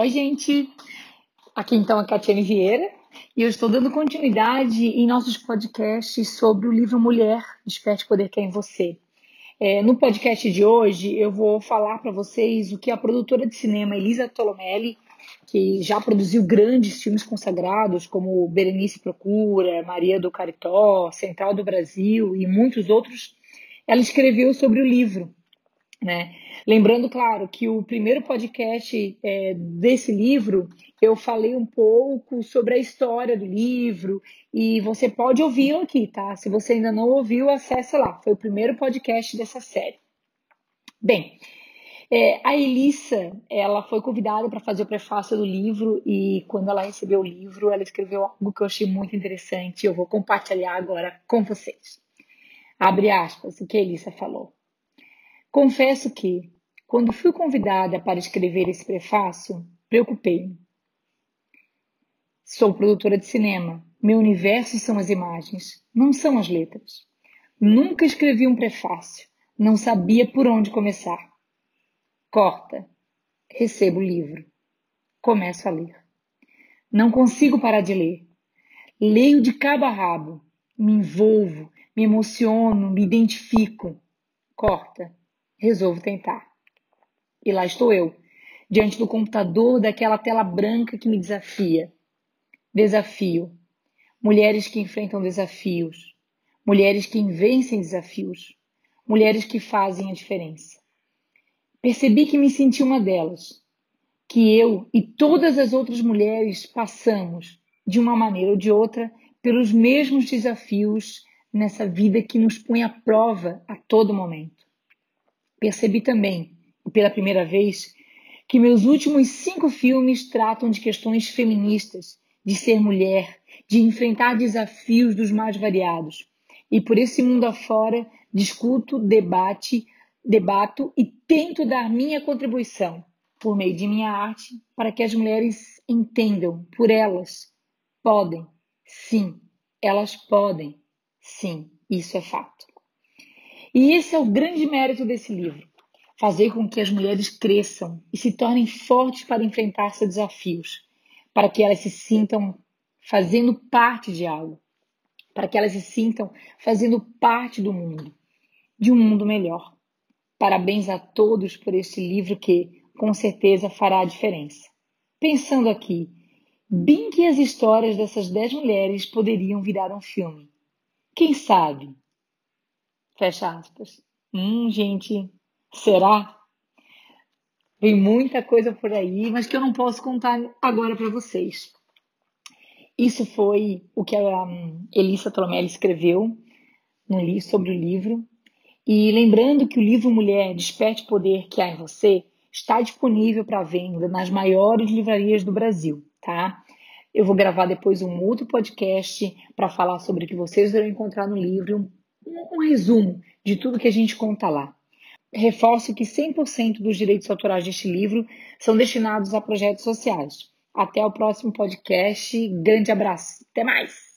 Oi, gente! Aqui então a Catiane Vieira e eu estou dando continuidade em nossos podcasts sobre o livro Mulher, Desperte Poder que é em Você. É, no podcast de hoje eu vou falar para vocês o que a produtora de cinema Elisa Tolomelli, que já produziu grandes filmes consagrados como Berenice Procura, Maria do Caritó, Central do Brasil e muitos outros, ela escreveu sobre o livro né? Lembrando, claro, que o primeiro podcast é, desse livro eu falei um pouco sobre a história do livro e você pode ouvi-lo aqui, tá? Se você ainda não ouviu, acesse lá. Foi o primeiro podcast dessa série. Bem, é, a Elissa, ela foi convidada para fazer o prefácio do livro e quando ela recebeu o livro, ela escreveu algo que eu achei muito interessante e eu vou compartilhar agora com vocês. Abre aspas, o que a Elissa falou. Confesso que, quando fui convidada para escrever esse prefácio, preocupei-me. Sou produtora de cinema. Meu universo são as imagens, não são as letras. Nunca escrevi um prefácio. Não sabia por onde começar. Corta. Recebo o livro. Começo a ler. Não consigo parar de ler. Leio de cabo a rabo. Me envolvo, me emociono, me identifico. Corta resolvo tentar. E lá estou eu, diante do computador, daquela tela branca que me desafia. Desafio. Mulheres que enfrentam desafios. Mulheres que vencem desafios. Mulheres que fazem a diferença. Percebi que me senti uma delas. Que eu e todas as outras mulheres passamos, de uma maneira ou de outra, pelos mesmos desafios nessa vida que nos põe à prova a todo momento. Percebi também, pela primeira vez, que meus últimos cinco filmes tratam de questões feministas, de ser mulher, de enfrentar desafios dos mais variados. E por esse mundo afora, discuto, debate, debato e tento dar minha contribuição por meio de minha arte para que as mulheres entendam por elas. Podem, sim, elas podem, sim, isso é fato. E esse é o grande mérito desse livro: fazer com que as mulheres cresçam e se tornem fortes para enfrentar seus desafios, para que elas se sintam fazendo parte de algo, para que elas se sintam fazendo parte do mundo, de um mundo melhor. Parabéns a todos por este livro que, com certeza, fará a diferença. Pensando aqui, bem que as histórias dessas dez mulheres poderiam virar um filme. Quem sabe? Fecha aspas. Hum, gente, será? Tem muita coisa por aí, mas que eu não posso contar agora para vocês. Isso foi o que a hum, Elissa Tolomelli escreveu no sobre o livro. E lembrando que o livro Mulher Desperte Poder que há em você está disponível para venda nas maiores livrarias do Brasil, tá? Eu vou gravar depois um outro podcast para falar sobre o que vocês irão encontrar no livro, um resumo de tudo que a gente conta lá. Reforço que 100% dos direitos autorais deste livro são destinados a projetos sociais. Até o próximo podcast. Grande abraço. Até mais!